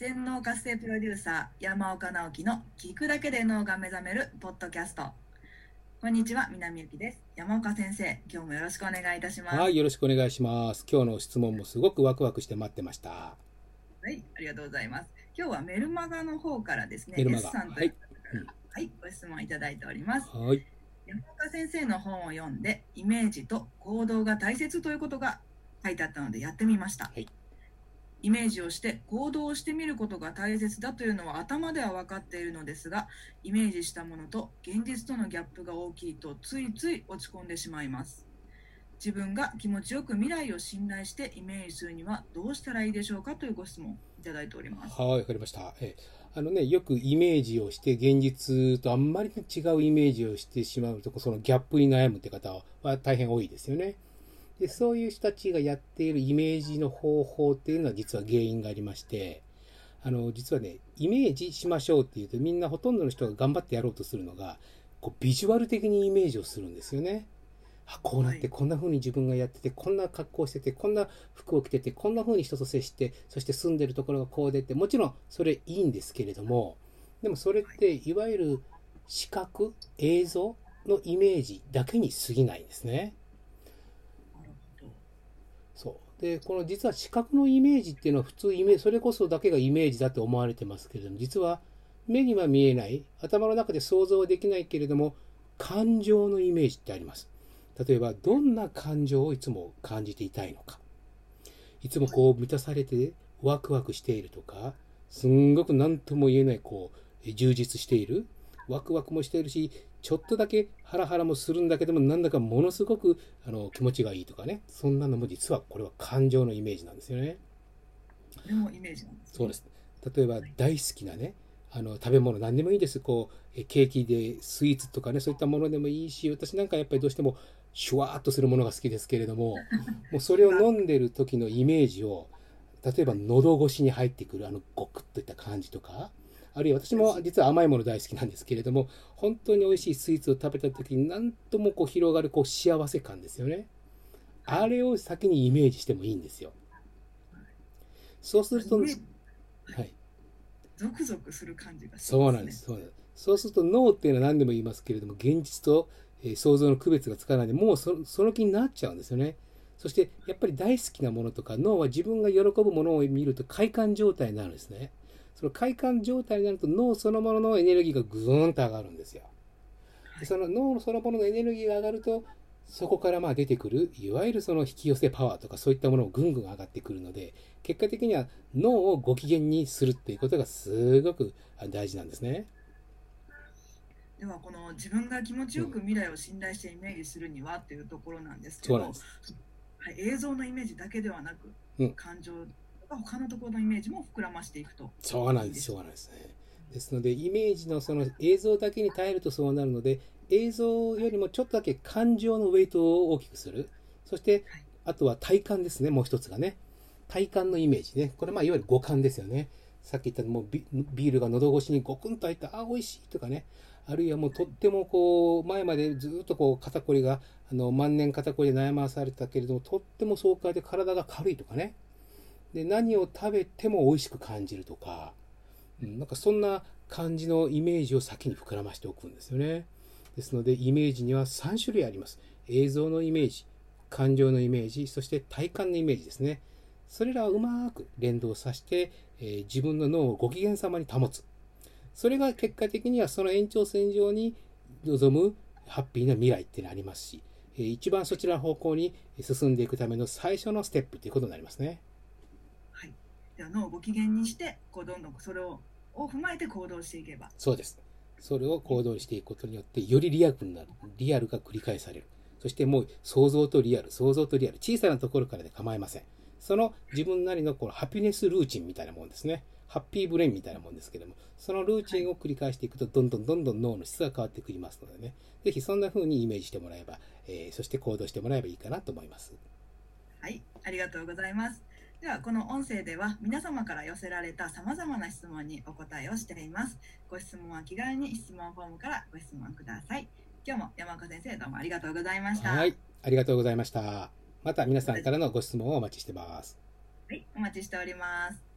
全農活性プロデューサー山岡直樹の聞くだけで脳が目覚めるポッドキャストこんにちは南由紀です山岡先生今日もよろしくお願いいたしますはい、よろしくお願いします。今日の質問もすごくワクワクして待ってました。はい、ありがとうございます。今日はメルマガの方からですね、メルマガ S さんといはい、ご質問いただいております。はい、山岡先生の本を読んで、イメージと行動が大切ということが書いてあったのでやってみました。はいイメージをして行動をしてみることが大切だというのは頭では分かっているのですが、イメージしたものと現実とのギャップが大きいとついつい落ち込んでしまいます。自分が気持ちよく未来を信頼してイメージするにはどうしたらいいでしょうかというご質問いただいております。はい、わかりました。えあのね、よくイメージをして現実とあんまり違うイメージをしてしまうと、そのギャップに悩むって方は大変多いですよね。で、そういう人たちがやっているイメージの方法っていうのは実は原因がありまして、あの、実はね、イメージしましょうっていうとみんなほとんどの人が頑張ってやろうとするのが、こうビジュアル的にイメージをするんですよね。あこうなって、はいこんな風に自分がやってて、こんな格好してて、こんな服を着てて、こんな風に人と接して、そして住んでるところがこうでって、もちろんそれいいんですけれども、でもそれっていわゆる視覚、映像のイメージだけに過ぎないんですね。そう。で、この実は視覚のイメージっていうのは普通イメージ、それこそだけがイメージだと思われてますけれども、実は目には見えない、頭の中で想像はできないけれども、感情のイメージってあります。例えば、どんな感情をいつも感じていたいのか。いつもこう満たされてワクワクしているとか、すんごく何とも言えないこう充実している。ワクワクもしているし、ちょっとだけハラハラもするんだけども、なんだかものすごくあの気持ちがいいとかね。そんなのも実はこれは感情のイメージなんですよね。イメージなんです、ね。そうです。例えば大好きなね、あの食べ物何でもいいです。こうえケーキでスイーツとかね、そういったものでもいいし、私なんかやっぱりどうしてもシュワーっとするものが好きですけれども、もうそれを飲んでる時のイメージを、例えば喉越しに入ってくるあのゴクッといった感じとか、あるいは私も実は甘いもの大好きなんですけれども、本当に美味しいスイーツを食べた時に何ともこう広がるこう幸せ感ですよね。あれを先にイメージしてもいいんですよ。そうすると、はい。ゾクゾクする感じがね。そうなんです。。そうなんです。そうすると脳っていうのは何でも言いますけれども、現実と、えー想像の区別がつかないで、もうそその気になっちゃうんですよね。そして、やっぱり大好きなものとか、脳は自分が喜ぶものを見ると快感状態になるんですね。その快感状態になると脳そのもののエネルギーがぐーんと上がるんですよ。でその脳そのもののエネルギーが上がると、そこからまあ出てくる、いわゆるその引き寄せパワーとかそういったものをぐんぐん上がってくるので、結果的には脳をご機嫌にするっていうことがすごくあ大事なんですね。ではこの自分が気持ちよく未来を信頼してイメージするにはっていうところなんですけど、そうなん映像のイメージだけではなく、うん感情他のところのイメージも膨らましていくと。そうなんです、そうなんですね。ですので、イメージのその映像だけに耐えるとそうなるので、映像よりもちょっとだけ感情のウェイトを大きくする。そしてはい、あとは体感ですね、もう一つがね。体感のイメージね。これ、まあ、いわゆる五感ですよね。さっき言ったもうビビールが喉越しにゴクンと入った、あ、美味しいとかね。あるいはもうとってもこう、前までずっとこう、肩こりが、あの、万年肩こりで悩まされてたけれども、とっても爽快で体が軽いとかね。で、何を食べても美味しく感じるとか、うん、なんかそんな感じのイメージを先に膨らましておくんですよね。ですので、イメージには3種類あります。映像のイメージ、感情のイメージ、そして体感のイメージですね。それらをうまく連動させて、えー自分の脳をご機嫌様に保つ。それが結果的にはその延長線上に望むハッピーな未来っていうのがありますし、えー一番そちらの方向に進んでいくための最初のステップということになりますね。はい、では脳をご機嫌にしてこうどんどんそれをを踏まえて行動していけばそうです。それを行動にしていくことによって、よりリアルになる。リアルが繰り返される。そしてもう想像とリアル、想像とリアル、小さなところからで構いません。その自分なりのこのハピネスルーチンみたいなもんですね。ハッピーブレインみたいなもんですけども、そのルーチンを繰り返していくと、どんどんどんどん脳の質が変わってくりますのでね、ぜひそんな風にイメージしてもらえば、えーそして行動してもらえばいいかなと思います。はいありがとうございますではこの音声では皆様から寄せられたさまざまな質問にお答えをしていますご質問は気軽に質問フォームからご質問ください今日も山岡先生どうもありがとうございましたはい、ありがとうございました。また皆さんからのご質問をお待ちしてます。はい、お待ちしております